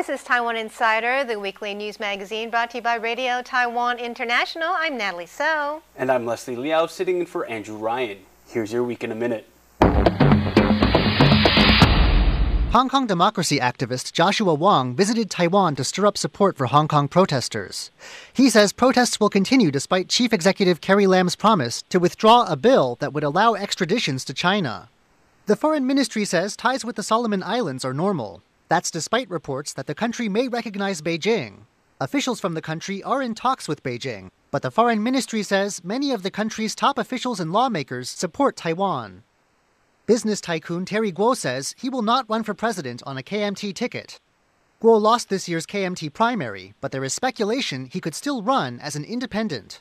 This is Taiwan Insider, the weekly news magazine brought to you by Radio Taiwan International. I'm Natalie Tso. And I'm Leslie Liao, sitting in for Andrew Ryan. Here's your week in a minute. Hong Kong democracy activist Joshua Wong visited Taiwan to stir up support for Hong Kong protesters. He says protests will continue despite Chief Executive Carrie Lam's promise to withdraw a bill that would allow extraditions to China. The foreign ministry says ties with the Solomon Islands are normal. That's despite reports that the country may recognize Beijing. Officials from the country are in talks with Beijing, but the foreign ministry says many of the country's top officials and lawmakers support Taiwan. Business tycoon Terry Gou says he will not run for president on a KMT ticket. Gou lost this year's KMT primary, but there is speculation he could still run as an independent.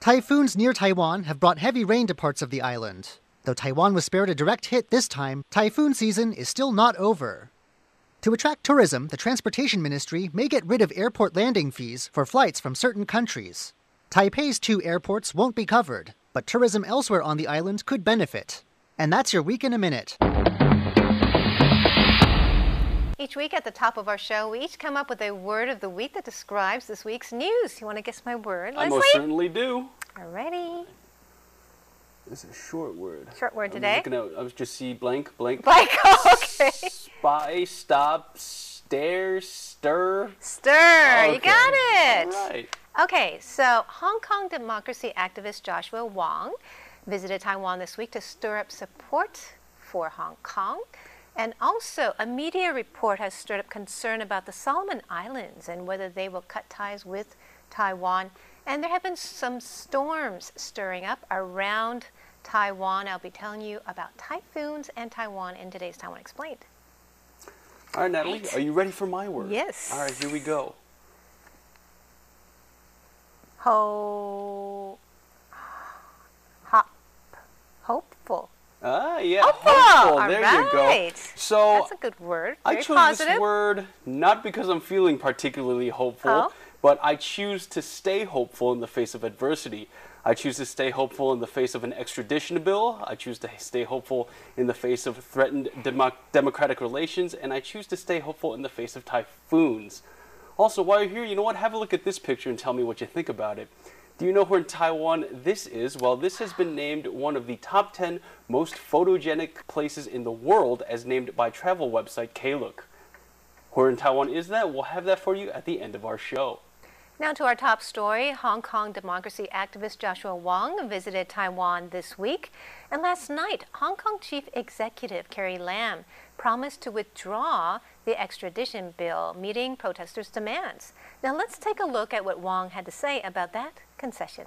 Typhoons near Taiwan have brought heavy rain to parts of the island. Though Taiwan was spared a direct hit this time, typhoon season is still not over. To attract tourism, the Transportation Ministry may get rid of airport landing fees for flights from certain countries. Taipei's two airports won't be covered, but tourism elsewhere on the island could benefit. And that's your week in a minute. Each week at the top of our show, we each come up with a word of the week that describes this week's news. You want to guess my word, I Leslie? most certainly do. Alrighty. It's a short word. Short word I'm today. looking at, I was just see blank, blank. Blank. okay. Spy, stop, stare, stir. Stir. You got it. All right. Okay, so Hong Kong democracy activist Joshua Wong visited Taiwan this week to stir up support for Hong Kong. And also, a media report has stirred up concern about the Solomon Islands and whether they will cut ties with Taiwan. And there have been some storms stirring up around Taiwan. I'll be telling you about typhoons and Taiwan in today's Taiwan Explained. All right, Natalie, are you ready for my word? Yes. All right, here we go. Ho, hop, hopeful. Ah, yeah, Hopeful. hopeful. All There you go. right. So That's a good word. I chose positive. this word not because I'm feeling particularly hopeful, Oh. but I choose to stay hopeful in the face of adversity. I choose to stay hopeful in the face of an extradition bill. I choose to stay hopeful in the face of threatened demo- democratic relations, and I choose to stay hopeful in the face of typhoons. Also, while you're here, you know what? Have a look at this picture and tell me what you think about it. Do you know where in Taiwan this is? Well, this has been named one of the top 10 most photogenic places in the world as named by travel website Klook. Where in Taiwan is that? We'll have that for you at the end of our show. Now to our top story. Hong Kong democracy activist Joshua Wong visited Taiwan this week. And last night, Hong Kong chief executive Carrie Lam promised to withdraw the extradition bill, meeting protesters' demands. Now let's take a look at what Wong had to say about that concession.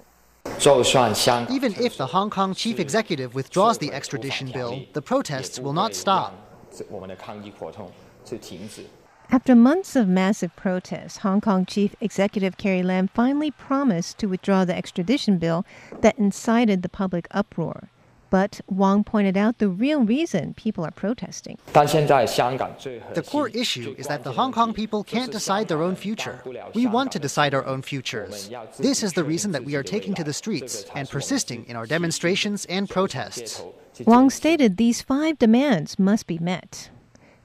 Even if the Hong Kong chief executive withdraws the extradition bill, the protests will not stop. After months of massive protests, Hong Kong Chief Executive Carrie Lam finally promised to withdraw the extradition bill that incited the public uproar. But Wang pointed out the real reason people are protesting. The core issue is that the Hong Kong people can't decide their own future. We want to decide our own futures. This is the reason that we are taking to the streets and persisting in our demonstrations and protests. Wang stated these five demands must be met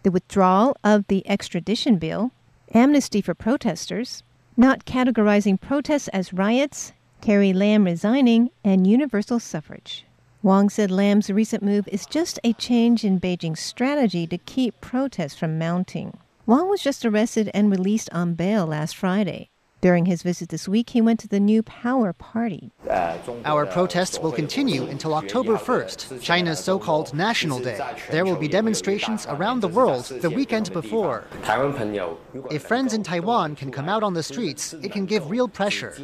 the withdrawal of the extradition bill, amnesty for protesters, not categorizing protests as riots, Carrie Lam resigning, and universal suffrage. Wong said Lam's recent move is just a change in Beijing's strategy to keep protests from mounting. Wong was just arrested and released on bail last Friday. During his visit this week, he went to the New Power Party. Our protests will continue until October 1st, China's so called National Day. There will be demonstrations around the world the weekend before. If friends in Taiwan can come out on the streets, it can give real pressure.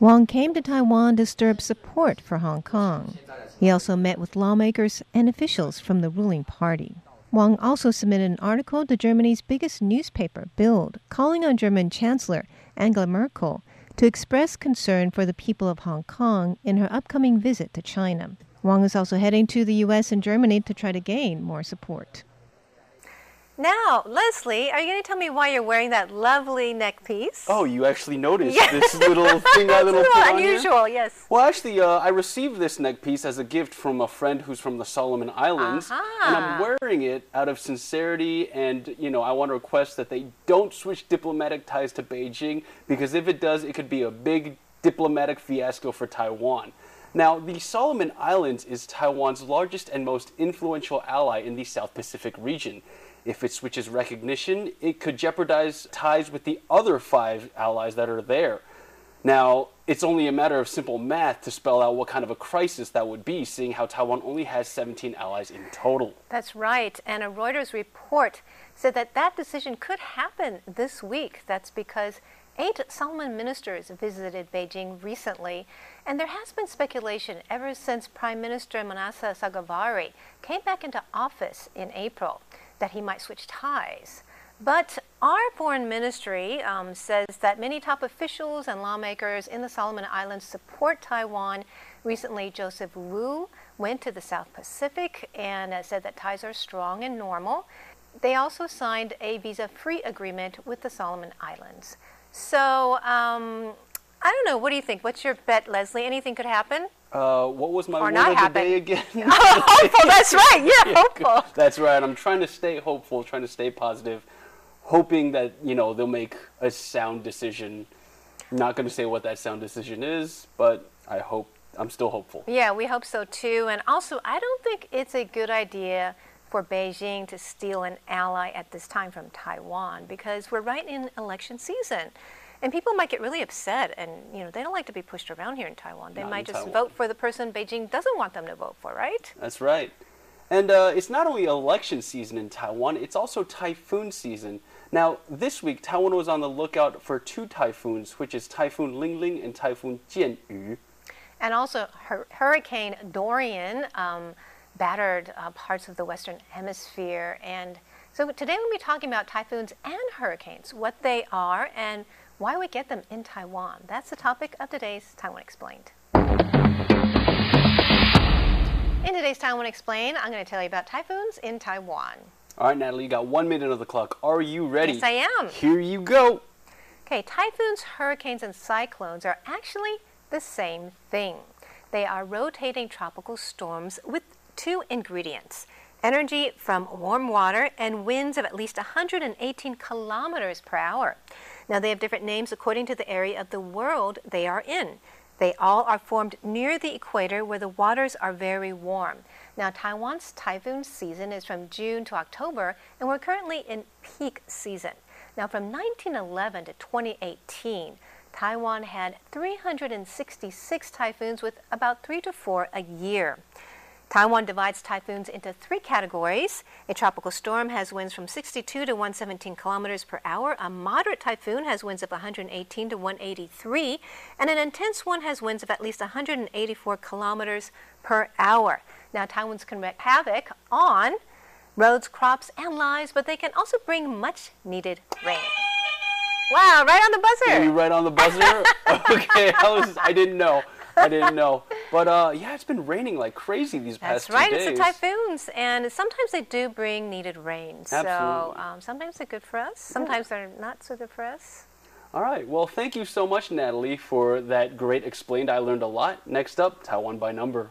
Wang came to Taiwan to stir up support for Hong Kong. He also met with lawmakers and officials from the ruling party. Wong also submitted an article to Germany's biggest newspaper, Bild, calling on German Chancellor Angela Merkel to express concern for the people of Hong Kong in her upcoming visit to China. Wang is also heading to the U.S. and Germany to try to gain more support. Now, Leslie, are you going to tell me why you're wearing that lovely neck piece? Oh, you actually noticed Yeah. this little thing I little put on here? unusual, yes. Well, actually, uh, I received this neck piece as a gift from a friend who's from the Solomon Islands, and I'm wearing it out of sincerity. And you know, I want to request that they don't switch diplomatic ties to Beijing because if it does, it could be a big diplomatic fiasco for Taiwan. Now, the Solomon Islands is Taiwan's largest and most influential ally in the South Pacific region. If it switches recognition, it could jeopardize ties with the other five allies that are there. Now, it's only a matter of simple math to spell out what kind of a crisis that would be, seeing how Taiwan only has 17 allies in total. That's right. And a Reuters report said that that decision could happen this week. That's because eight Solomon ministers visited Beijing recently. And there has been speculation ever since Prime Minister Manasseh Sogavare came back into office in April that he might switch ties. But our foreign ministry um, says that many top officials and lawmakers in the Solomon Islands support Taiwan. Recently, Joseph Wu went to the South Pacific and uh, said that ties are strong and normal. They also signed a visa free agreement with the Solomon Islands. So, um, I don't know. What do you think? What's your bet, Leslie? Anything could happen? Uh, what was my Or word of the day again? hopeful, that's right. Yeah, hopeful. That's right. I'm trying to stay hopeful, trying to stay positive, hoping that you know they'll make a sound decision. Not going to say what that sound decision is, but I hope I'm still hopeful. Yeah, we hope so too. And also, I don't think it's a good idea for Beijing to steal an ally at this time from Taiwan because we're right in election season. And people might get really upset and you know, they don't like to be pushed around here in Taiwan. They Not might just Taiwan. vote for the person Beijing doesn't want them to vote for, right? That's right. And uh, it's not only election season in Taiwan, it's also typhoon season. Now, this week, Taiwan was on the lookout for two typhoons, which is Typhoon Lingling and Typhoon Jianyu. And also, Hur- Hurricane Dorian um, battered uh, parts of the Western Hemisphere. And so today we'll be talking about typhoons and hurricanes, what they are, and why we get them in Taiwan. That's the topic of today's Taiwan Explained. In today's Taiwan Explained, I'm going to tell you about typhoons in Taiwan. All right, Natalie, you got one minute of the clock. Are you ready? Yes, I am. Here you go. Okay, typhoons, hurricanes, and cyclones are actually the same thing. They are rotating tropical storms with two ingredients energy from warm water and winds of at least 118 kilometers per hour. Now, they have different names according to the area of the world they are in. They all are formed near the equator where the waters are very warm. Now, Taiwan's typhoon season is from June to October, and we're currently in peak season. Now, from 1911 to 2018, Taiwan had 366 typhoons with about three to four a year. Taiwan divides typhoons into three categories. A tropical storm has winds from 62 to 117 kilometers per hour. A moderate typhoon has winds of 118 to 183. And an intense one has winds of at least 184 kilometers per hour. Now, typhoons can wreak havoc on roads, crops, and lives, but they can also bring much needed rain. Wow, right on the buzzer. Are you right on the buzzer? okay, I was. I didn't know. I didn't know. But uh, yeah, it's been raining like crazy these That's past right, two it's the typhoons, and sometimes they do bring needed rain. So um, sometimes they're good for us, sometimes they're not so good for us. All right. Well, thank you so much, Natalie, for that great explained. I learned a lot. Next up, Taiwan by number.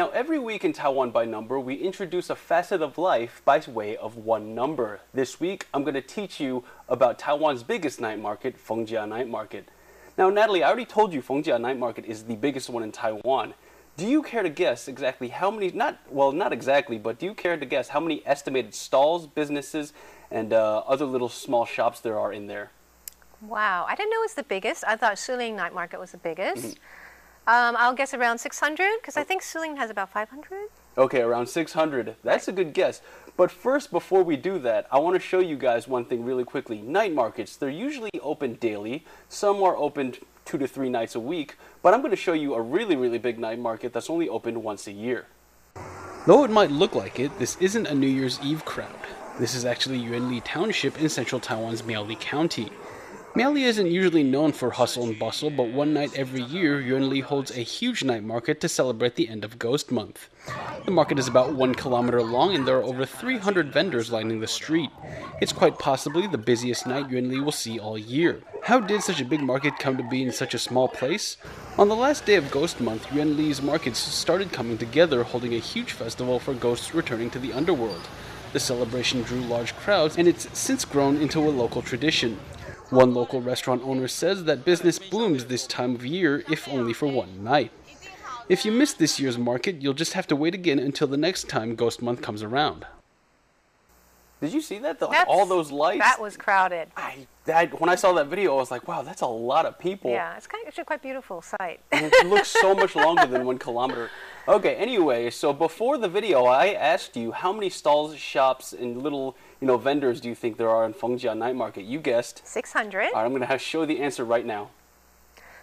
Now, every week in Taiwan by Number, we introduce a facet of life by way of one number. This week, I'm going to teach you about Taiwan's biggest night market, Fengjia Night Market. Now, Natalie, I already told you Fengjia Night Market is the biggest one in Taiwan. Do you care to guess exactly how many, not, well, not exactly, but do you care to guess how many estimated stalls, businesses, and uh, other little small shops there are in there? Wow, I didn't know it was the biggest. I thought Shilin Night Market was the biggest. Um, I'll guess around 600 because I think Shilin has about 500. Okay, around 600. That's a good guess. But first, before we do that, I want to show you guys one thing really quickly. Night markets, they're usually open daily. Some are open two to three nights a week. But I'm going to show you a really, really big night market that's only open once a year. Though it might look like it, this isn't a New Year's Eve crowd. This is actually Yuanli Township in central Taiwan's Miaoli County. Miaoli isn't usually known for hustle and bustle, but one night every year, Yuanli holds a huge night market to celebrate the end of Ghost Month. The market is about one kilometer long, and there are over 300 vendors lining the street. It's quite possibly the busiest night Yuanli will see all year. How did such a big market come to be in such a small place? On the last day of Ghost Month, Yuanli's markets started coming together, holding a huge festival for ghosts returning to the underworld. The celebration drew large crowds, and it's since grown into a local tradition. One local restaurant owner says that business blooms this time of year, if only for one night. If you miss this year's market, you'll just have to wait again until the next time Ghost Month comes around. Did you see that? The, like, all those lights. That was crowded. I that when I saw that video, I was like, wow, that's a lot of people. Yeah, it's kind of, actually quite beautiful sight. it looks so much longer than one kilometer. Okay, anyway, so before the video, I asked you how many stalls, shops, and little you know vendors do you think there are in Fengjia Night Market? You guessed 600. All right, I'm going to show the answer right now.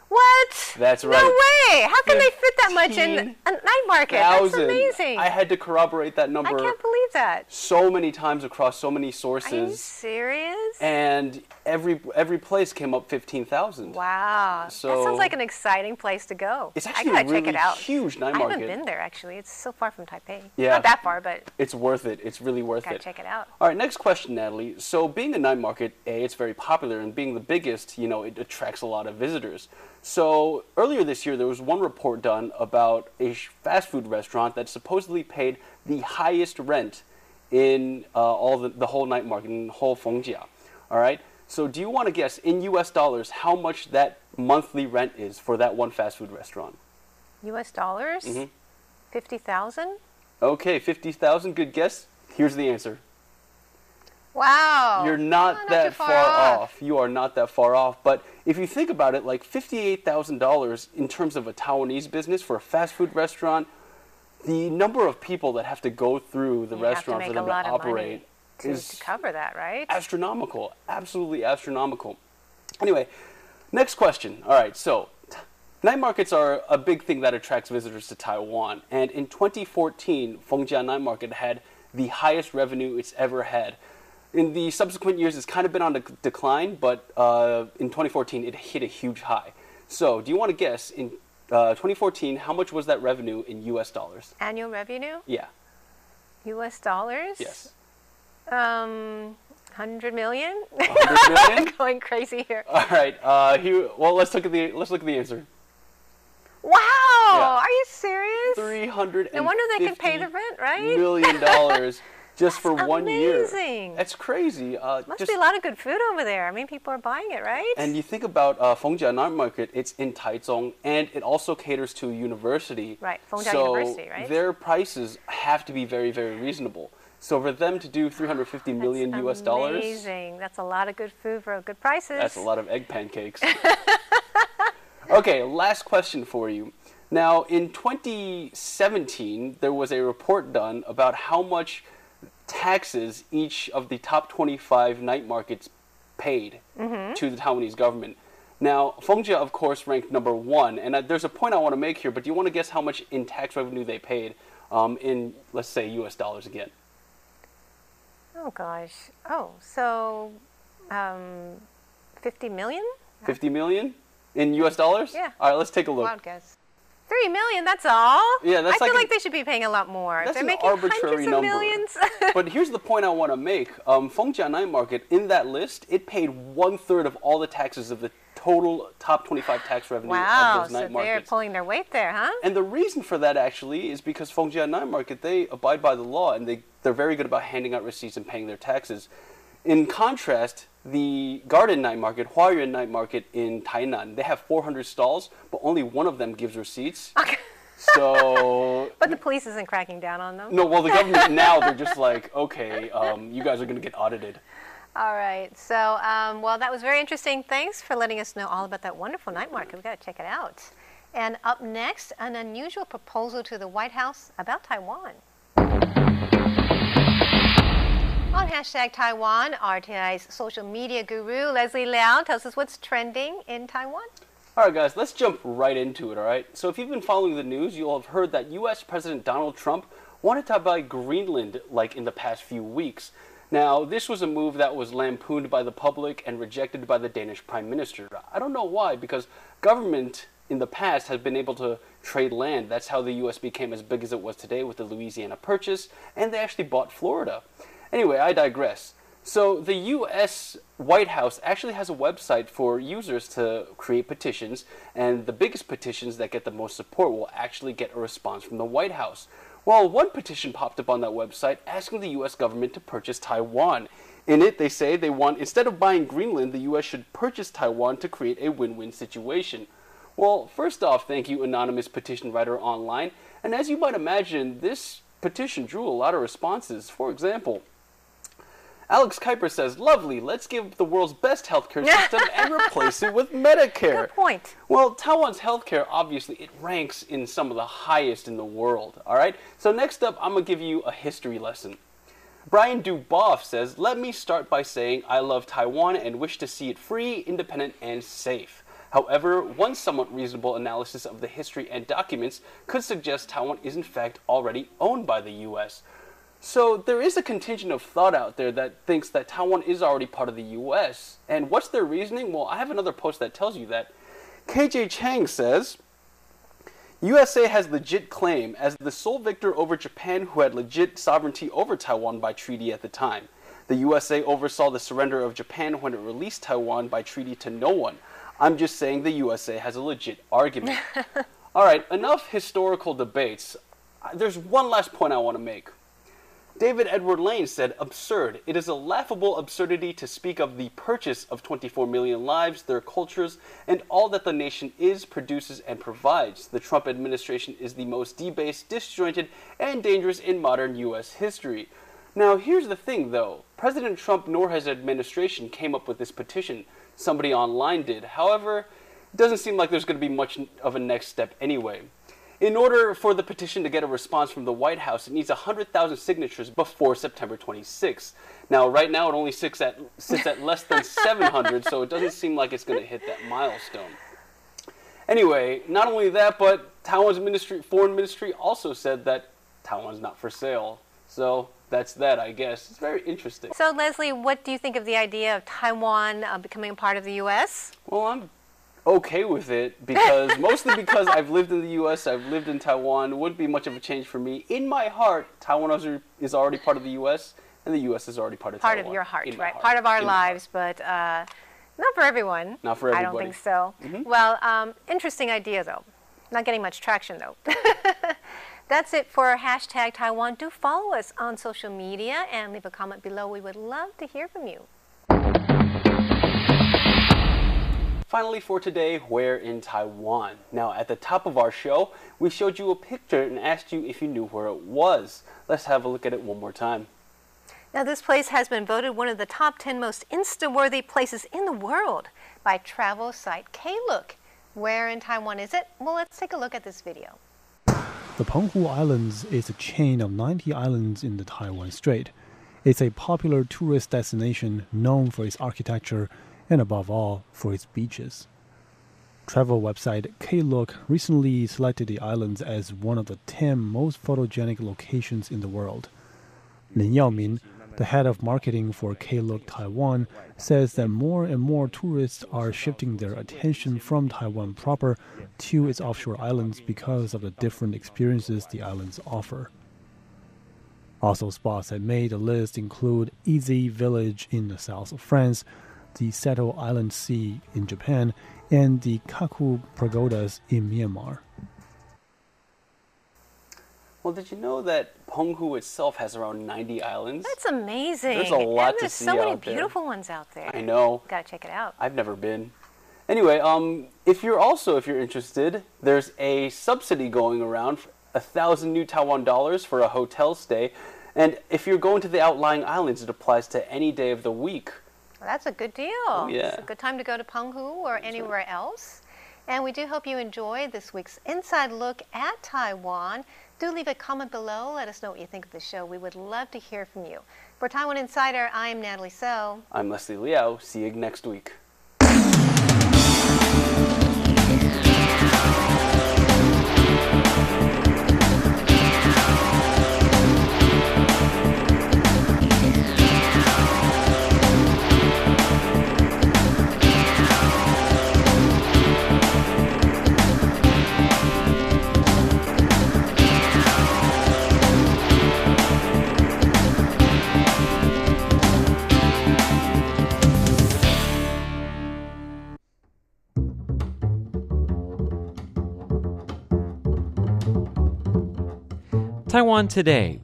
What? That's right. No way! How can they fit that much in a night market? That's amazing. I had to corroborate that number. I can't believe that. So many times across so many sources. Are you serious? And every every place came up fifteen thousand. Wow. So that sounds like an exciting place to go. It's actually I gotta a really check it out. huge night market. I haven't been there actually. It's so far from Taipei. Yeah. Not that far, but it's worth it. It's really worth gotta it. Check it out. All right, next question, Natalie. So being a night market, a it's very popular, and being the biggest, you know, it attracts a lot of visitors. So earlier this year, there was one report done about a fast food restaurant that supposedly paid the highest rent in uh, all the, the whole night market in whole Fengjia. All right. So do you want to guess in U.S. dollars how much that monthly rent is for that one fast food restaurant? U.S. dollars. Mm-hmm. Fifty thousand. Okay, fifty thousand. Good guess. Here's the answer. Wow. You're not, oh, not that far, far off. off. You are not that far off. But if you think about it, like $58,000 in terms of a Taiwanese business for a fast food restaurant, the number of people that have to go through the you restaurant for them to operate to, is to cover that, right? Astronomical. Absolutely astronomical. Anyway, next question. All right, so night markets are a big thing that attracts visitors to Taiwan. And in 2014, Fengjia Night Market had the highest revenue it's ever had in the subsequent years, it's kind of been on a decline, but uh, in 2014, it hit a huge high. So, do you want to guess in uh, 2014 how much was that revenue in U.S. dollars? Annual revenue? Yeah. U.S. dollars? Yes. Um, hundred million. Hundred million. Going crazy here. All right. Uh, here, well, let's look at the let's look at the answer. Wow! Yeah. Are you serious? Three hundred. No wonder they can pay the rent, right? Million dollars. just for one amazing. year. That's crazy. Uh, Must just, be a lot of good food over there. I mean, people are buying it, right? And you think about uh, Fengjia Night Market, it's in Taichung, and it also caters to a university. Right, Fengjia so University, right? their prices have to be very, very reasonable. So for them to do 350 million that's US dollars, amazing. That's a lot of good food for good prices. that's a lot of egg pancakes. okay, last question for you. Now, in 2017, there was a report done about how much taxes each of the top 25 night markets paid mm-hmm. to the Taiwanese government. Now, Fengjia, of course, ranked number one, and uh, there's a point I want to make here, but do you want to guess how much in tax revenue they paid um, in, let's say, U.S. dollars again? Oh, gosh. Oh, so um, 50 million? 50 million in U.S. dollars? Yeah. All right, let's take a look. Wild guess. Three million, that's all. Yeah, that's I like feel like they should be paying a lot more. That's They're an making arbitrary hundreds number. of millions. but here's the point I want to make. Um, Night Market, in that list, it paid one third of all the taxes of the total top 25 tax revenue wow, of those night so markets. they're pulling their weight there, huh? And the reason for that actually is because Fengjia Night Market, they abide by the law and they, they're very good about handing out receipts and paying their taxes. In contrast, the Garden Night Market, Huayuan Night Market in Tainan, they have 400 stalls, but only one of them gives receipts. Okay. So. but the police isn't cracking down on them. No, well, the government now they're just like, okay, um, you guys are going to get audited. All right. So, um, well, that was very interesting. Thanks for letting us know all about that wonderful night market. We've got to check it out. And up next, an unusual proposal to the White House about Taiwan. On hashtag Taiwan, RTI's social media guru Leslie Liao tells us what's trending in Taiwan. All right, guys, let's jump right into it, all right? So, if you've been following the news, you'll have heard that U.S. President Donald Trump wanted to buy Greenland like in the past few weeks. Now, this was a move that was lampooned by the public and rejected by the Danish Prime Minister. I don't know why, because government in the past has been able to trade land. That's how the U.S. became as big as it was today with the Louisiana Purchase, and they actually bought Florida. Anyway, I digress. So, the U.S. White House actually has a website for users to create petitions, and the biggest petitions that get the most support will actually get a response from the White House. Well, one petition popped up on that website asking the U.S. government to purchase Taiwan. In it, they say they want, instead of buying Greenland, the U.S. should purchase Taiwan to create a win win situation. Well, first off, thank you, anonymous petition writer online. And as you might imagine, this petition drew a lot of responses. For example, Alex Kuiper says, Lovely, let's give the world's best healthcare system and replace it with Medicare. Good point. Well, Taiwan's healthcare, obviously, it ranks in some of the highest in the world, all right? So, next up, I'm going to give you a history lesson. Brian Duboff says, Let me start by saying I love Taiwan and wish to see it free, independent, and safe. However, one somewhat reasonable analysis of the history and documents could suggest Taiwan is in fact already owned by the US. So there is a contingent of thought out there that thinks that Taiwan is already part of the US. And what's their reasoning? Well, I have another post that tells you that. KJ Chang says USA has legit claim as the sole victor over Japan who had legit sovereignty over Taiwan by treaty at the time. The USA oversaw the surrender of Japan when it released Taiwan by treaty to no one. I'm just saying the USA has a legit argument. All right, enough historical debates. There's one last point I want to make. David Edward Lane said, Absurd. It is a laughable absurdity to speak of the purchase of 24 million lives, their cultures, and all that the nation is, produces, and provides. The Trump administration is the most debased, disjointed, and dangerous in modern U.S. history. Now, here's the thing, though President Trump nor his administration came up with this petition. Somebody online did. However, it doesn't seem like there's going to be much of a next step anyway. In order for the petition to get a response from the White House, it needs 100,000 signatures before September 26th. Now, right now, it only sits at, sits at less than 700, so it doesn't seem like it's going to hit that milestone. Anyway, not only that, but Taiwan's ministry, foreign ministry also said that Taiwan's not for sale. So that's that, I guess. It's very interesting. So, Leslie, what do you think of the idea of Taiwan uh, becoming a part of the U.S.? Well, I'm okay with it because mostly because I've lived in the U.S., I've lived in Taiwan. It wouldn't be much of a change for me. In my heart, Taiwan is already part of the U.S., and the U.S. is already part of Taiwan. part Taiwan. of your heart, right? heart. Part of our In lives, but uh, not for everyone. Not for everybody. I don't think so. Well, um, interesting idea though. Not getting much traction though. That's it for hashtag Taiwan. Do follow us on social media and leave a comment below. We would love to hear from you. Finally, for today, where in Taiwan? Now, at the top of our show, we showed you a picture and asked you if you knew where it was. Let's have a look at it one more time. Now, this place has been voted one of the top 10 most Insta-worthy places in the world by travel site Klook. Where in Taiwan is it? Well, let's take a look at this video. The Penghu Islands is a chain of 90 islands in the Taiwan Strait. It's a popular tourist destination known for its architecture and, above all, for its beaches. Travel website Klook recently selected the islands as one of the 10 most photogenic locations in the world. Lin Yaomin, the head of marketing for Klook Taiwan, says that more and more tourists are shifting their attention from Taiwan proper to its offshore islands because of the different experiences the islands offer. Also, spots that made the list include Eze Village in the south of France, the Seto Inland Sea in Japan, and the Kakku Pagodas in Myanmar. Well, did you know that Penghu itself has around 90 islands? That's amazing. There's a lot and to there's so many out there. beautiful ones out there. I know. Gotta check it out. I've never been. Anyway, um, if you're also if you're interested, there's a subsidy going around, a thousand new Taiwan dollars for a hotel stay, and if you're going to the outlying islands, it applies to any day of the week. That's a good deal. Oh, yeah. It's a good time to go to Penghu or anywhere else. And we do hope you enjoy this week's inside look at Taiwan. Do leave a comment below. Let us know what you think of the show. We would love to hear from you. For Taiwan Insider, I am Natalie Tso. I'm Leslie Liao. See you next week. Taiwan Today.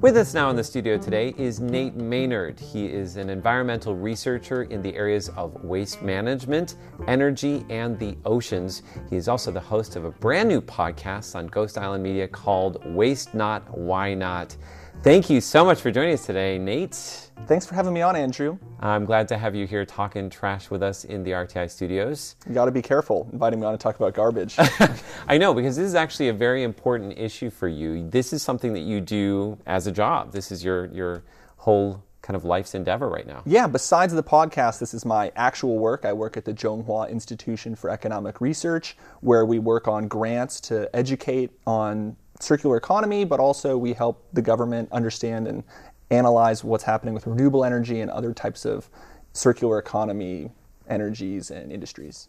With us now in the studio today is Nate Maynard. He is an environmental researcher in the areas of waste management, energy, and the oceans. He is also the host of a brand new podcast on Ghost Island Media called Waste Not, Why Not. Thank you so much for joining us today, Nate. Thanks for having me on, Andrew. I'm glad to have you here talking trash with us in the RTI studios. You got to be careful inviting me on to talk about garbage. I know, because this is actually a very important issue for you. This is something that you do as a job. This is your, your whole kind of life's endeavor right now. Yeah, besides the podcast, this is my actual work. I work at the Chung-Hua Institution for Economic Research, where we work on grants to educate on circular economy, but also we help the government understand and analyze what's happening with renewable energy and other types of circular economy energies and industries.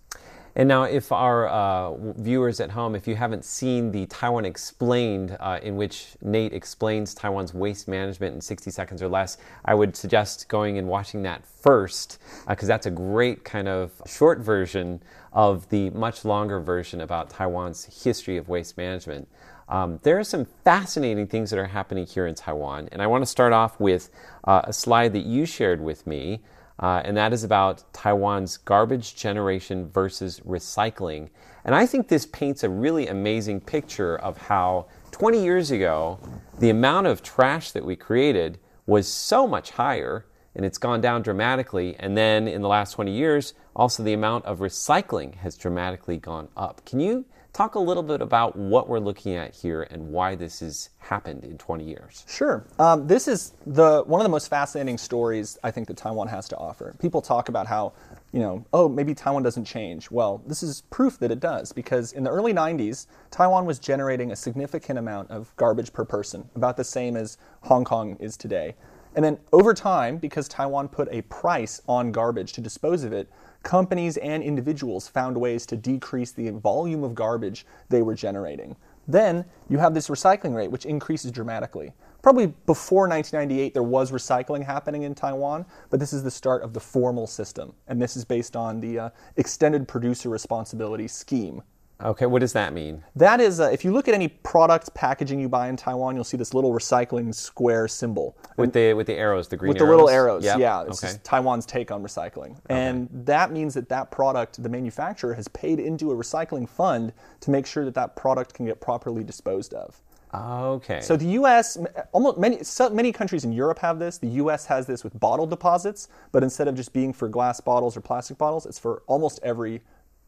And now, if our uh, viewers at home, if you haven't seen the Taiwan Explained, uh, in which Nate explains Taiwan's waste management in 60 seconds or less, I would suggest going and watching that first, because uh, that's a great kind of short version of the much longer version about Taiwan's history of waste management. Um, there are some fascinating things that are happening here in Taiwan, and I want to start off with uh, a slide that you shared with me, uh, and that is about Taiwan's garbage generation versus recycling. And I think this paints a really amazing picture of how 20 years ago, the amount of trash that we created was so much higher and it's gone down dramatically. And then in the last 20 years, also the amount of recycling has dramatically gone up. Can you Talk a little bit about what we're looking at here and why this has happened in 20 years. Sure. Um, this is the one of the most fascinating stories I think that Taiwan has to offer. People talk about how, you know, oh, maybe Taiwan doesn't change. Well, this is proof that it does because in the early 90s, Taiwan was generating a significant amount of garbage per person, about the same as Hong Kong is today. And then over time, because Taiwan put a price on garbage to dispose of it, companies and individuals found ways to decrease the volume of garbage they were generating. Then you have this recycling rate, which increases dramatically. Probably before 1998, there was recycling happening in Taiwan, but this is the start of the formal system. And this is based on the uh, extended producer responsibility scheme, Okay, what does that mean? That is, uh, if you look at any product packaging you buy in Taiwan, you'll see this little recycling square symbol with the with the arrows, the green with arrows? the little arrows. Yep. Yeah, it's okay. Taiwan's take on recycling, okay. and that means that that product, the manufacturer, has paid into a recycling fund to make sure that that product can get properly disposed of. Okay. So the U.S. almost many so many countries in Europe have this. The U.S. has this with bottle deposits, but instead of just being for glass bottles or plastic bottles, it's for almost every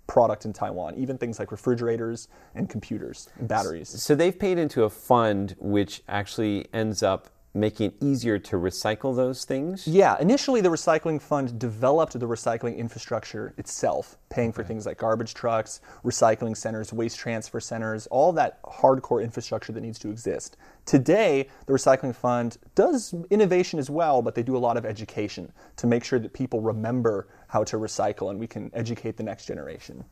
product in Taiwan, even things like refrigerators and computers and batteries. So they've paid into a fund which actually ends up making it easier to recycle those things? Yeah, initially the recycling fund developed the recycling infrastructure itself, paying for things like garbage trucks, recycling centers, waste transfer centers, all that hardcore infrastructure that needs to exist. Today, the recycling fund does innovation as well, but they do a lot of education to make sure that people remember how to recycle and we can educate the next generation.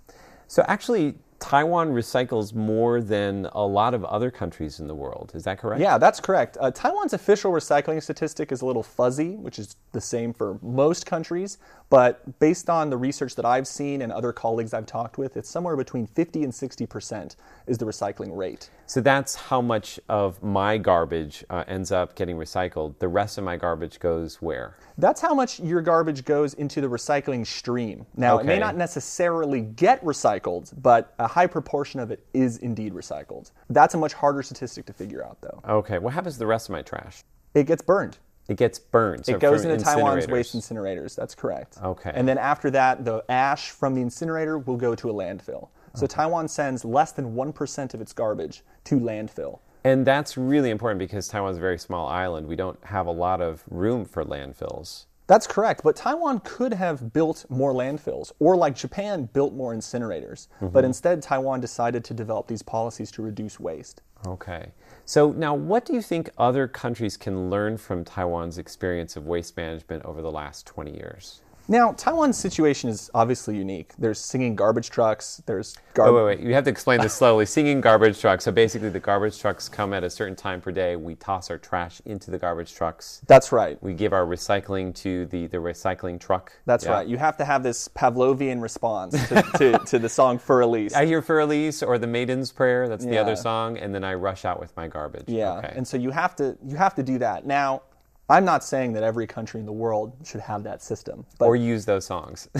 So actually, Taiwan recycles more than a lot of other countries in the world. Is that correct? Yeah, that's correct. Uh, Taiwan's official recycling statistic is a little fuzzy, which is the same for most countries. But based on the research that I've seen and other colleagues I've talked with, it's somewhere between 50 and 60 percent is the recycling rate. So that's how much of my garbage uh, ends up getting recycled. The rest of my garbage goes where? That's how much your garbage goes into the recycling stream. Now, okay. it may not necessarily get recycled, but a high proportion of it is indeed recycled. That's a much harder statistic to figure out, though. Okay. What happens to the rest of my trash? It gets burned. It gets burned. So it goes into Taiwan's waste incinerators. That's correct. Okay. And then after that, the ash from the incinerator will go to a landfill. So okay. Taiwan sends less than 1% of its garbage to landfill. And that's really important because Taiwan's a very small island. We don't have a lot of room for landfills. That's correct, but Taiwan could have built more landfills, or like Japan, built more incinerators. Mm-hmm. But instead, Taiwan decided to develop these policies to reduce waste. Okay. So, now what do you think other countries can learn from Taiwan's experience of waste management over the last 20 years? Now, Taiwan's situation is obviously unique. There's singing garbage trucks. There's garbage. wait, wait. You have to explain this slowly. Singing garbage trucks. So basically, the garbage trucks come at a certain time per day. We toss our trash into the garbage trucks. That's right. We give our recycling to the, the recycling truck. That's Yeah. right. You have to have this Pavlovian response to, to, to the song "For Elise." I hear for Elise or the Maiden's Prayer. That's the other song, and then I rush out with my garbage. Yeah, Okay. and so you have to you have to do that. Now, I'm not saying that every country in the world should have that system, but or use those songs.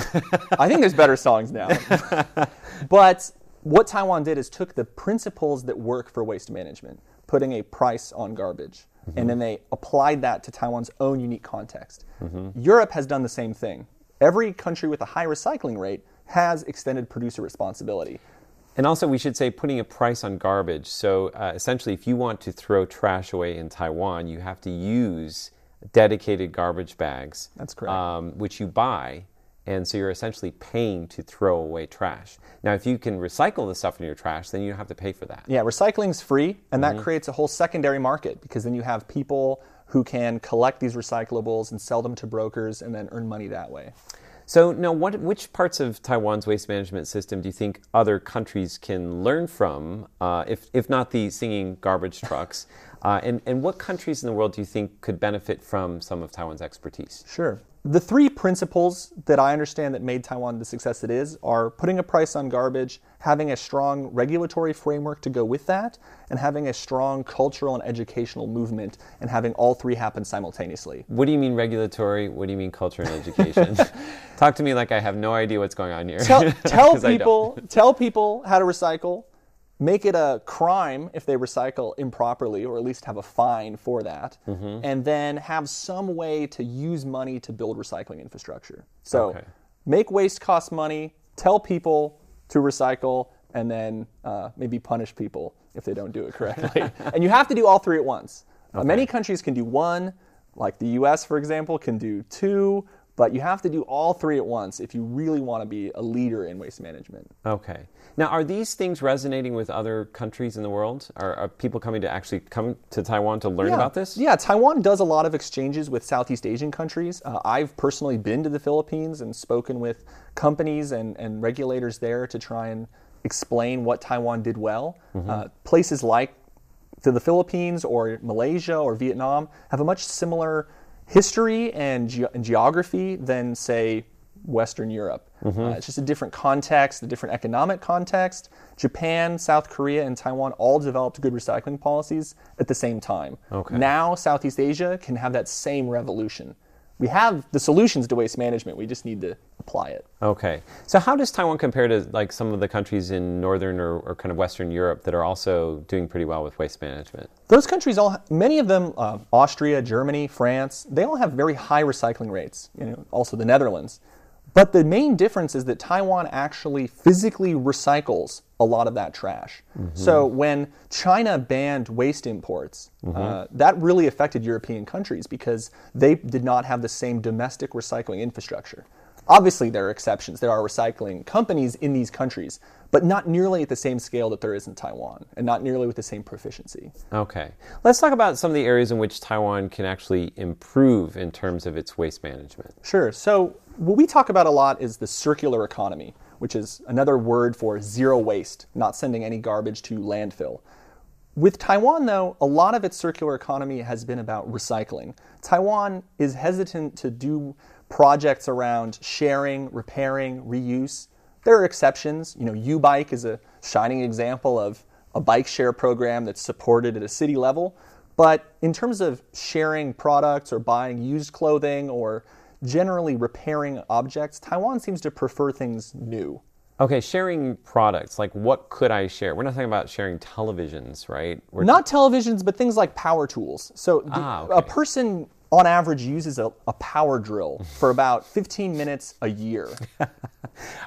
I think there's better songs now. but what Taiwan did is took the principles that work for waste management, putting a price on garbage, and then they applied that to Taiwan's own unique context. Europe has done the same thing. Every country with a high recycling rate has extended producer responsibility. And also, we should say putting a price on garbage. So, uh, essentially, if you want to throw trash away in Taiwan, you have to use dedicated garbage bags. That's correct. Um, which you buy. And so you're essentially paying to throw away trash. Now, if you can recycle the stuff in your trash, then you don't have to pay for that. Yeah, recycling's free, and that creates a whole secondary market because then you have people who can collect these recyclables and sell them to brokers and then earn money that way. So, now, what, which parts of Taiwan's waste management system do you think other countries can learn from, uh, if, if not the singing garbage trucks? Uh, and, and what countries in the world do you think could benefit from some of Taiwan's expertise? Sure. The three principles that I understand that made Taiwan the success it is are putting a price on garbage, having a strong regulatory framework to go with that, and having a strong cultural and educational movement, and having all three happen simultaneously. What do you mean regulatory? What do you mean culture and education? Talk to me like I have no idea what's going on here. Tell, tell people, tell people how to recycle. Make it a crime if they recycle improperly, or at least have a fine for that, Mm-hmm. and then have some way to use money to build recycling infrastructure. So, Okay. make waste cost money. Tell people to recycle, and then uh, maybe punish people if they don't do it correctly. and you have to do all three at once. Uh, many countries can do one, like the U.S., for example, can do two. But you have to do all three at once if you really want to be a leader in waste management. Okay. Now, are these things resonating with other countries in the world? Are, are people coming to actually come to Taiwan to learn yeah. about this? Yeah, Taiwan does a lot of exchanges with Southeast Asian countries. Uh, I've personally been to the Philippines and spoken with companies and, and regulators there to try and explain what Taiwan did well. Uh, places like to the Philippines or Malaysia or Vietnam have a much similar history and, ge- and geography than, say, Western Europe. Uh, it's just a different context, a different economic context. Japan, South Korea, and Taiwan all developed good recycling policies at the same time. Okay. Now, Southeast Asia can have that same revolution. We have the solutions to waste management, we just need to apply it. Okay. So, how does Taiwan compare to like some of the countries in northern or, or kind of Western Europe that are also doing pretty well with waste management? Those countries all, many of them, uh, Austria, Germany, France, they all have very high recycling rates. You know, also the Netherlands. But the main difference is that Taiwan actually physically recycles a lot of that trash. So when China banned waste imports, uh, that really affected European countries because they did not have the same domestic recycling infrastructure. Obviously, there are exceptions. There are recycling companies in these countries, but not nearly at the same scale that there is in Taiwan, and not nearly with the same proficiency. Okay. Let's talk about some of the areas in which Taiwan can actually improve in terms of its waste management. Sure. So, what we talk about a lot is the circular economy, which is another word for zero waste, not sending any garbage to landfill. With Taiwan, though, a lot of its circular economy has been about recycling. Taiwan is hesitant to do projects around sharing, repairing, reuse. There are exceptions. You know, U-Bike is a shining example of a bike share program that's supported at a city level. But in terms of sharing products or buying used clothing or generally repairing objects, Taiwan seems to prefer things new. Okay, sharing products, like what could I share? We're not talking about sharing televisions, right? We're Not televisions, but things like power tools. So the- Ah, a person on average uses a, a power drill for about 15 minutes a year.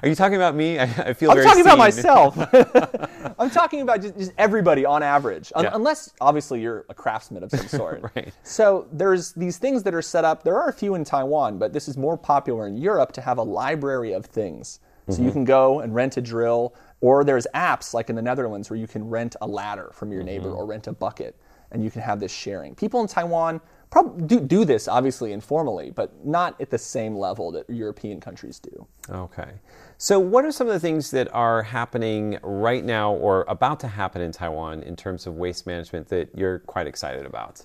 Are you talking about me? I, I feel I'm talking about myself. I'm talking about just, just everybody on average, Un- Yeah. unless obviously you're a craftsman of some sort. Right. So there's these things that are set up. There are a few in Taiwan, but this is more popular in Europe to have a library of things. So Mm-hmm. you can go and rent a drill, or there's apps like in the Netherlands where you can rent a ladder from your neighbor Mm-hmm. or rent a bucket, and you can have this sharing. People in Taiwan prob- do, do this obviously informally, but not at the same level that European countries do. Okay. So, what are some of the things that are happening right now or about to happen in Taiwan in terms of waste management that you're quite excited about?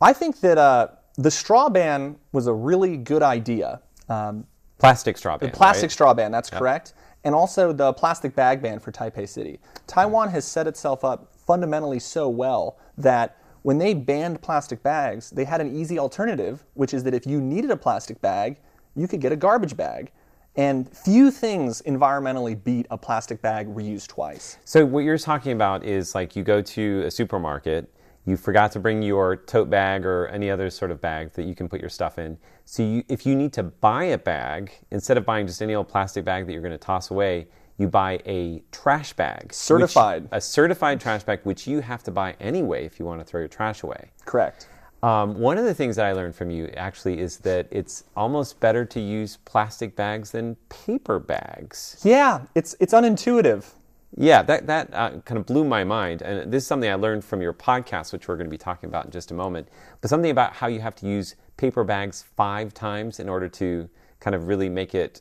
I think that uh, the straw ban was a really good idea. Um, Plastic straw ban. the plastic right? straw ban, that's correct. And also the plastic bag ban for Taipei City. Taiwan has set itself up fundamentally so well that when they banned plastic bags, they had an easy alternative, which is that if you needed a plastic bag, you could get a garbage bag. And few things environmentally beat a plastic bag reused twice. So, what you're talking about is like you go to a supermarket, you forgot to bring your tote bag or any other sort of bag that you can put your stuff in. So, you, if you need to buy a bag, instead of buying just any old plastic bag that you're going to toss away, you buy a trash bag. which- Certified. a certified trash bag, which you have to buy anyway if you want to throw your trash away. Correct. Um, one of the things that I learned from you actually is that it's almost better to use plastic bags than paper bags. Yeah, it's, it's unintuitive. Yeah, that, that uh, kind of blew my mind. And this is something I learned from your podcast, which we're going to be talking about in just a moment. But something about how you have to use paper bags five times in order to kind of really make it,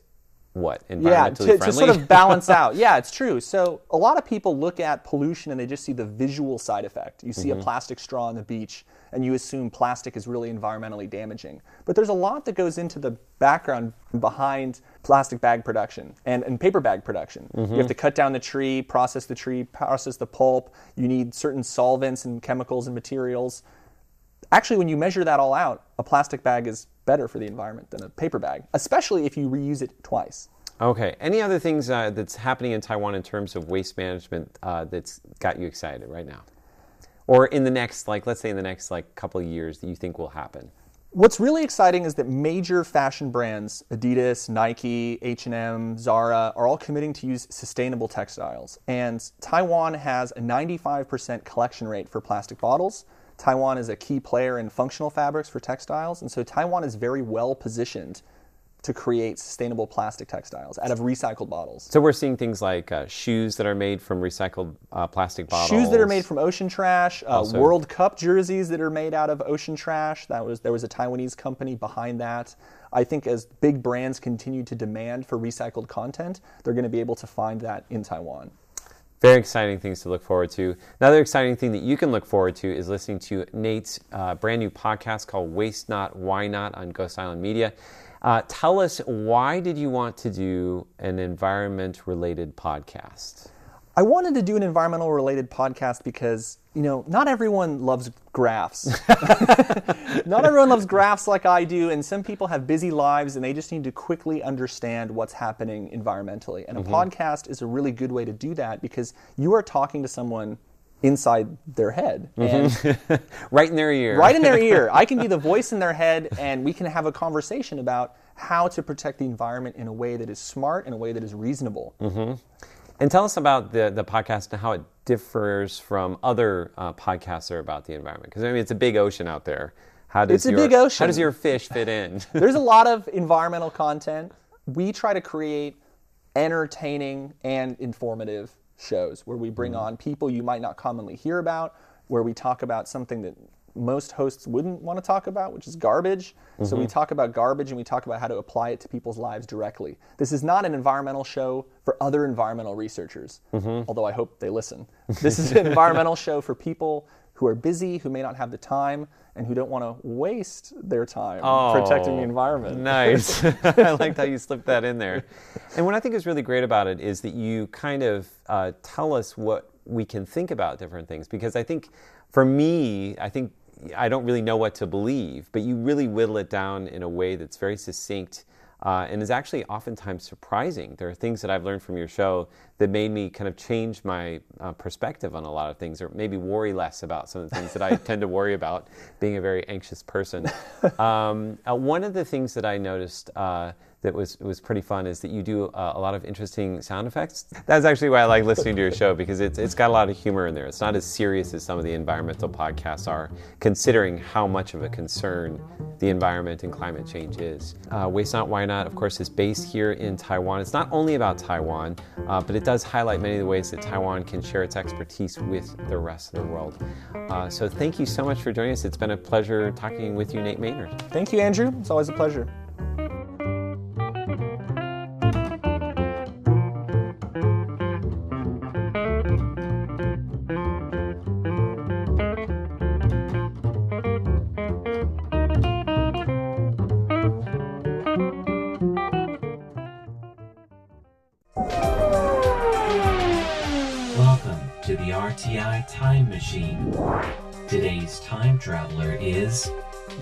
what, environmentally Yeah, to, friendly? to sort of balance out. Yeah, it's true. So a lot of people look at pollution and they just see the visual side effect. You see Mm-hmm. a plastic straw on the beach and you assume plastic is really environmentally damaging. But there's a lot that goes into the background behind plastic bag production and, and paper bag production. Mm-hmm. You have to cut down the tree, process the tree, process the pulp. You need certain solvents and chemicals and materials. Actually, when you measure that all out, a plastic bag is better for the environment than a paper bag, especially if you reuse it twice. Okay. Any other things uh, that's happening in Taiwan in terms of waste management uh, that's got you excited right now, or in the next, like, let's say in the next like couple of years that you think will happen? What's really exciting is that major fashion brands, Adidas, Nike, H&M, Zara, are all committing to use sustainable textiles. And Taiwan has a 95% collection rate for plastic bottles. Taiwan is a key player in functional fabrics for textiles, and so Taiwan is very well positioned to create sustainable plastic textiles out of recycled bottles. So we're seeing things like uh, shoes that are made from recycled uh, plastic bottles. Shoes that are made from ocean trash, uh, World Cup jerseys that are made out of ocean trash. That was there was a Taiwanese company behind that. I think as big brands continue to demand for recycled content, they're going to be able to find that in Taiwan. Very exciting things to look forward to. Another exciting thing that you can look forward to is listening to Nate's uh, brand new podcast called Waste Not, Why Not on Ghost Island Media. Uh, tell us why did you want to do an environment related podcast? I wanted to do an environmental related podcast because, you know, not everyone loves graphs. not everyone loves graphs like I do, and some people have busy lives and they just need to quickly understand what's happening environmentally. And a mm-hmm. podcast is a really good way to do that because you are talking to someone inside their head. And mm-hmm. Right in their ear. right in their ear. I can be the voice in their head, and we can have a conversation about how to protect the environment in a way that is smart, in a way that is reasonable. Mm-hmm. And tell us about the, the podcast and how it differs from other uh, podcasts that are about the environment. Because I mean, it's a big ocean out there. How does It's a your, big ocean. How does your fish fit in? There's a lot of environmental content. We try to create entertaining and informative shows where we bring on people you might not commonly hear about, where we talk about something that most hosts wouldn't want to talk about, which is garbage. So we talk about garbage and we talk about how to apply it to people's lives directly. This is not an environmental show for other environmental researchers, although I hope they listen. This is an environmental show for people who are busy, who may not have the time, and who don't want to waste their time protecting the Oh, environment. Nice. I liked how you slipped that in there. And what I think is really great about it is that you kind of uh, tell us what we can think about different things. Because I think for me, I think I don't really know what to believe, but you really whittle it down in a way that's very succinct. Uh, and is actually oftentimes surprising. There are things that I've learned from your show that made me kind of change my uh, perspective on a lot of things, or maybe worry less about some of the things that I tend to worry about, being a very anxious person. Um, uh, one of the things that I noticed uh, that was was pretty fun is that you do uh, a lot of interesting sound effects. That's actually why I like listening to your show because it's it's got a lot of humor in there. It's not as serious as some of the environmental podcasts are, considering how much of a concern the environment and climate change is. Uh, Waste Not Why Not, of course, is based here in Taiwan. It's not only about Taiwan, uh, but it does highlight many of the ways that Taiwan can share its expertise with the rest of the world. Uh, so thank you so much for joining us. It's been a pleasure talking with you, Nate Maynard. Thank you, Andrew. It's always a pleasure.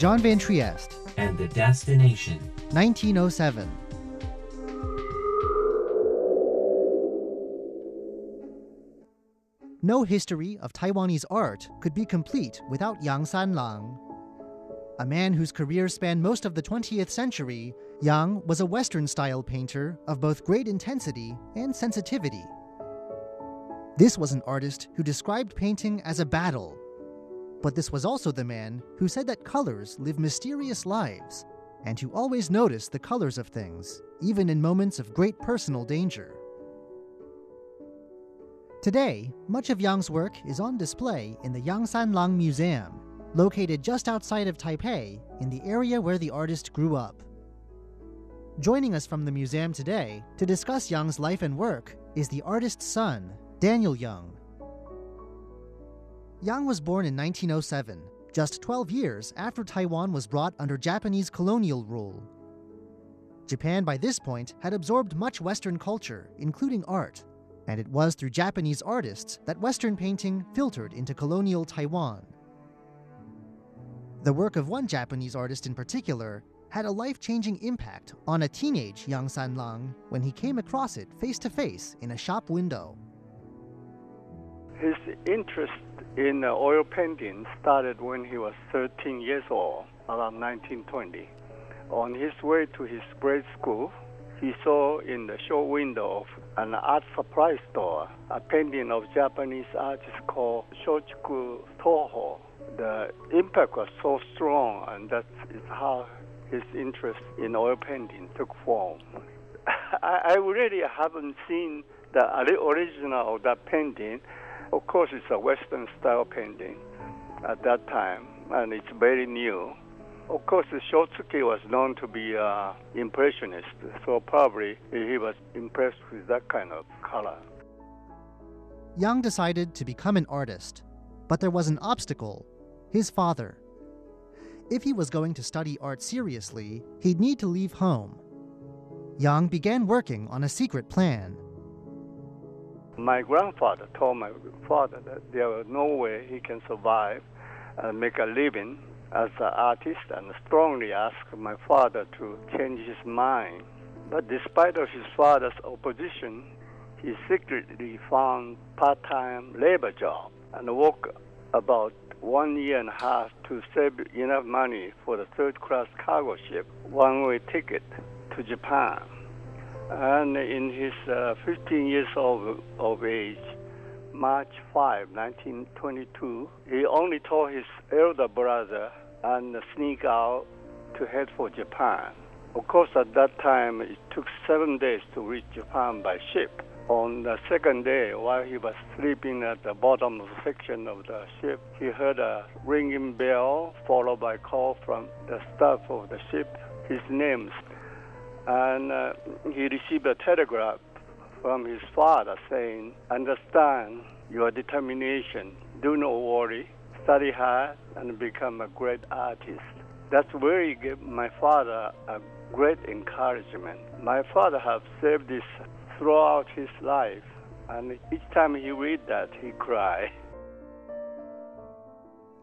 John Van Trieste, and the destination 1907. No history of Taiwanese art could be complete without Yang Sanlang. A man whose career spanned most of the 20th century, Yang was a Western style painter of both great intensity and sensitivity. This was an artist who described painting as a battle. But this was also the man who said that colors live mysterious lives and who always noticed the colors of things, even in moments of great personal danger. Today, much of Yang's work is on display in the Yang Sanlang Museum, located just outside of Taipei in the area where the artist grew up. Joining us from the museum today to discuss Yang's life and work is the artist's son, Daniel Yang. Yang was born in 1907, just 12 years after Taiwan was brought under Japanese colonial rule. Japan, by this point, had absorbed much Western culture, including art, and it was through Japanese artists that Western painting filtered into colonial Taiwan. The work of one Japanese artist in particular had a life changing impact on a teenage Yang Sanlang when he came across it face to face in a shop window. His interest in oil painting started when he was 13 years old, around 1920. On his way to his grade school, he saw in the show window of an art supply store a painting of Japanese artist called Shochiku Toho. The impact was so strong, and that is how his interest in oil painting took form. I, I really haven't seen the original of that painting. Of course, it's a Western style painting at that time, and it's very new. Of course, Shotsuki was known to be uh, impressionist, so probably he was impressed with that kind of color. Yang decided to become an artist, but there was an obstacle his father. If he was going to study art seriously, he'd need to leave home. Yang began working on a secret plan. My grandfather told my father that there was no way he can survive and make a living as an artist and strongly asked my father to change his mind. But despite of his father's opposition, he secretly found part-time labor job and worked about one year and a half to save enough money for the third-class cargo ship, one-way ticket to Japan. And in his uh, 15 years of, of age, March 5, 1922, he only told his elder brother and sneak out to head for Japan. Of course, at that time, it took seven days to reach Japan by ship. On the second day, while he was sleeping at the bottom section of the ship, he heard a ringing bell, followed by a call from the staff of the ship, his name. And uh, he received a telegram from his father saying, Understand your determination. Do not worry. Study hard and become a great artist. That's where he gave my father a great encouragement. My father has saved this throughout his life, and each time he read that, he cry.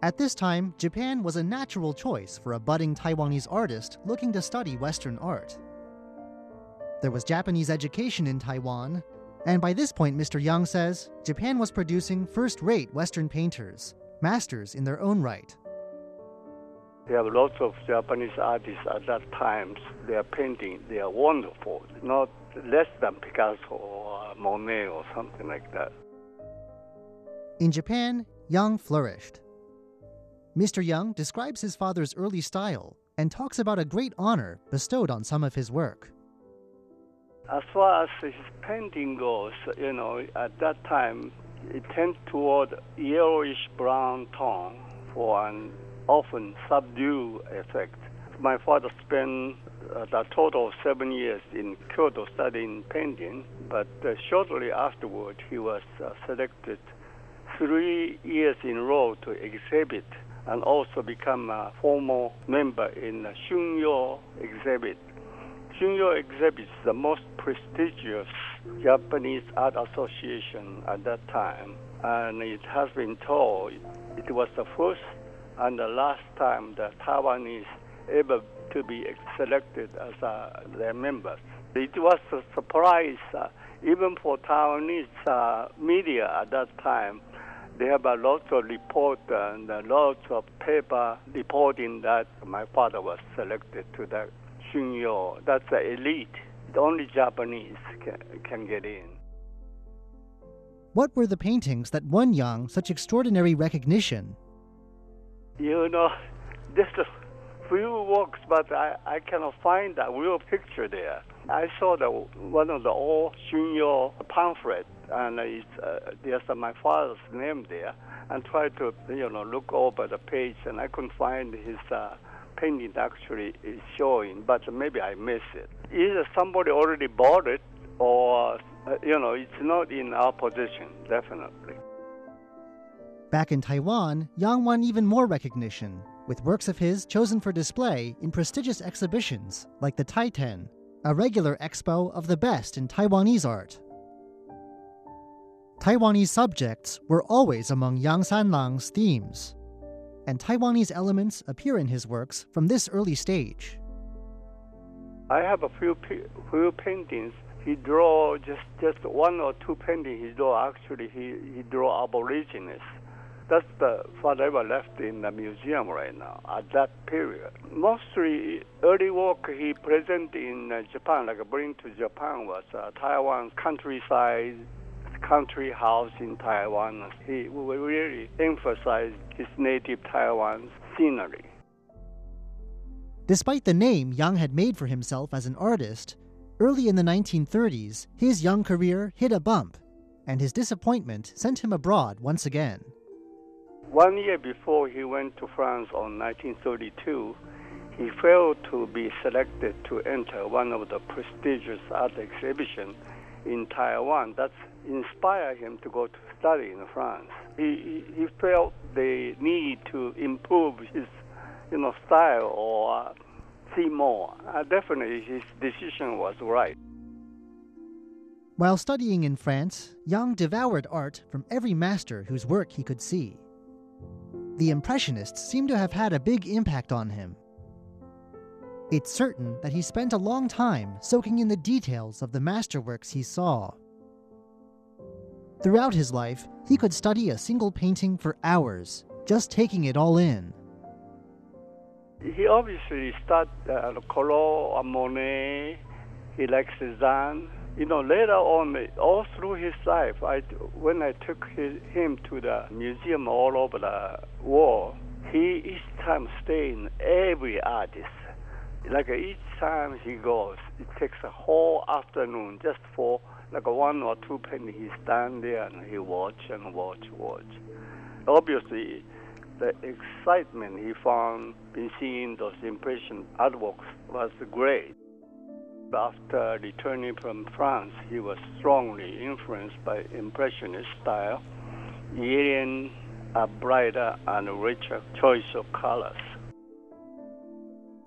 At this time, Japan was a natural choice for a budding Taiwanese artist looking to study Western art. There was Japanese education in Taiwan, and by this point, Mr. Yang says, Japan was producing first rate Western painters, masters in their own right. There are lots of Japanese artists at that time. Their painting, they are wonderful. Not less than Picasso or Monet or something like that. In Japan, Yang flourished. Mr. Yang describes his father's early style and talks about a great honor bestowed on some of his work. As far as his painting goes, you know, at that time, it tends toward yellowish brown tone for an often subdued effect. My father spent uh, a total of seven years in Kyoto studying painting, but uh, shortly afterward he was uh, selected three years in a row to exhibit and also become a formal member in the Shunyo exhibit. Shunyo exhibit is the most prestigious Japanese art association at that time, and it has been told it was the first and the last time the Taiwanese ever to be selected as uh, their members. It was a surprise, uh, even for Taiwanese uh, media at that time. They have a lot of report and a lot of paper reporting that my father was selected to the Shunyo. That's the elite. The Only Japanese can, can get in. What were the paintings that won Yang such extraordinary recognition? You know, there's a few works, but I, I cannot find that real picture there. I saw the one of the old Shunyo pamphlet, and it's, uh, there's uh, my father's name there, and tried to you know look over the page, and I couldn't find his uh, painting actually is showing, but maybe I miss it. Either somebody already bought it, or uh, you know it's not in our possession, definitely. Back in Taiwan, Yang won even more recognition, with works of his chosen for display in prestigious exhibitions like the Taiten, a regular expo of the best in Taiwanese art. Taiwanese subjects were always among Yang Sanlang's themes, and Taiwanese elements appear in his works from this early stage. I have a few few paintings. He draw just just one or two paintings. He draw actually he he draw aborigines that's the whatever left in the museum right now at that period. Mostly early work he present in uh, Japan, like bring to Japan, was uh, Taiwan countryside, country house in Taiwan. He really emphasized his native Taiwan scenery. Despite the name Yang had made for himself as an artist, early in the 1930s, his young career hit a bump, and his disappointment sent him abroad once again. One year before he went to France on 1932, he failed to be selected to enter one of the prestigious art exhibitions in Taiwan. That inspired him to go to study in France. He, he felt the need to improve his you know, style or uh, see more. Uh, definitely, his decision was right. While studying in France, Yang devoured art from every master whose work he could see the Impressionists seem to have had a big impact on him. It's certain that he spent a long time soaking in the details of the masterworks he saw. Throughout his life, he could study a single painting for hours, just taking it all in. He obviously studied uh, Corot, Monet, he likes Cezanne, you know, later on, all through his life, I, when I took his, him to the museum all over the world, he each time staying every artist. Like each time he goes, it takes a whole afternoon just for like one or two pennies. He stand there and he watch and watch, watch. Obviously, the excitement he found in seeing those impression artworks was great. After returning from France, he was strongly influenced by Impressionist style, yielding a brighter and richer choice of colors.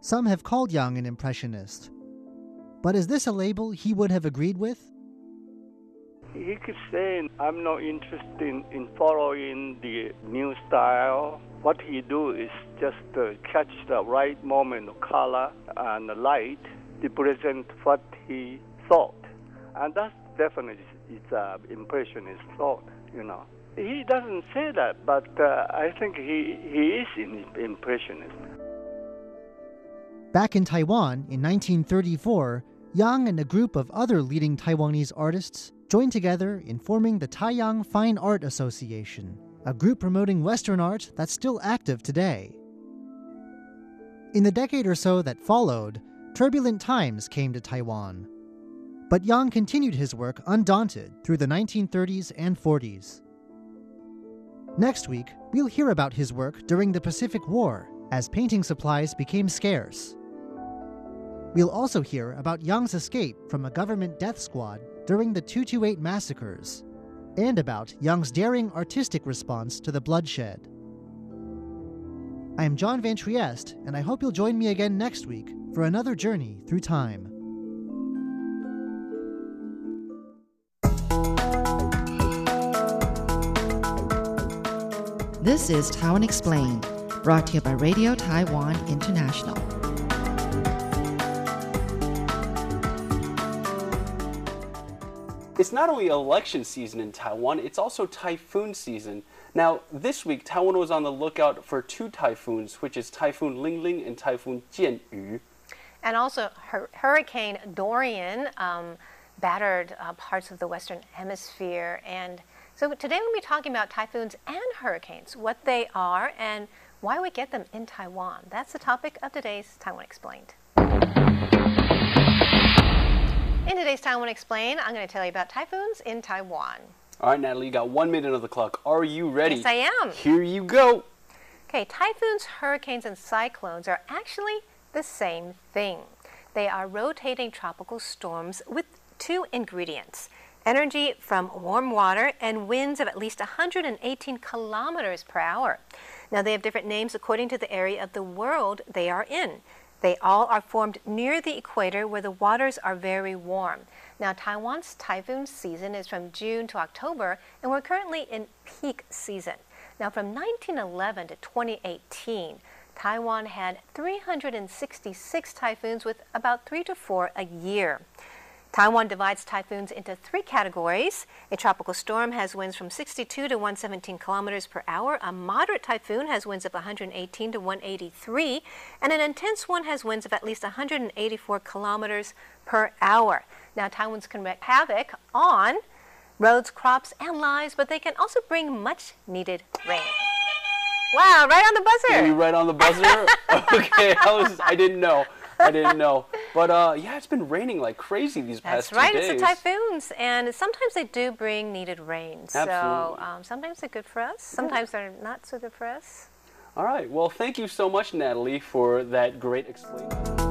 Some have called Yang an Impressionist. But is this a label he would have agreed with? He keeps saying, I'm not interested in, in following the new style. What he do is just uh, catch the right moment of color and light to present what he thought. And that's definitely it's uh, impressionist thought, you know. He doesn't say that, but uh, I think he, he is in impressionist. Back in Taiwan in 1934, Yang and a group of other leading Taiwanese artists joined together in forming the Taiyang Fine Art Association, a group promoting Western art that's still active today. In the decade or so that followed, turbulent times came to Taiwan. But Yang continued his work undaunted through the 1930s and 40s. Next week, we'll hear about his work during the Pacific War as painting supplies became scarce. We'll also hear about Yang's escape from a government death squad during the 228 massacres, and about Yang's daring artistic response to the bloodshed. I am John Van Trieste, and I hope you'll join me again next week for another journey through time. This is Taiwan Explained, brought to you by Radio Taiwan International. It's not only election season in Taiwan, it's also typhoon season. Now, this week, Taiwan was on the lookout for two typhoons, which is Typhoon Lingling and Typhoon Jianyu. And also, hur- Hurricane Dorian um, battered uh, parts of the Western Hemisphere. And so today we'll be talking about typhoons and hurricanes, what they are, and why we get them in Taiwan. That's the topic of today's Taiwan Explained. In today's Taiwan Explain, I'm going to tell you about typhoons in Taiwan. All right, Natalie, you got one minute of the clock. Are you ready? Yes, I am. Here you go. Okay, typhoons, hurricanes, and cyclones are actually the same thing. They are rotating tropical storms with two ingredients energy from warm water and winds of at least 118 kilometers per hour. Now, they have different names according to the area of the world they are in. They all are formed near the equator where the waters are very warm. Now, Taiwan's typhoon season is from June to October, and we're currently in peak season. Now, from 1911 to 2018, Taiwan had 366 typhoons with about three to four a year. Taiwan divides typhoons into three categories. A tropical storm has winds from 62 to 117 kilometers per hour. A moderate typhoon has winds of 118 to 183. And an intense one has winds of at least 184 kilometers per hour. Now, typhoons can wreak havoc on roads, crops, and lives, but they can also bring much needed rain. Wow, right on the buzzer. Are you right on the buzzer? okay, I was I didn't know. I didn't know. But uh, yeah, it's been raining like crazy these That's past right. two days. That's right. It's the typhoons, and sometimes they do bring needed rain. So Absolutely. um, sometimes they're good for us. Sometimes they're not so good for us. All right. Well, thank you so much, Natalie, for that great explanation.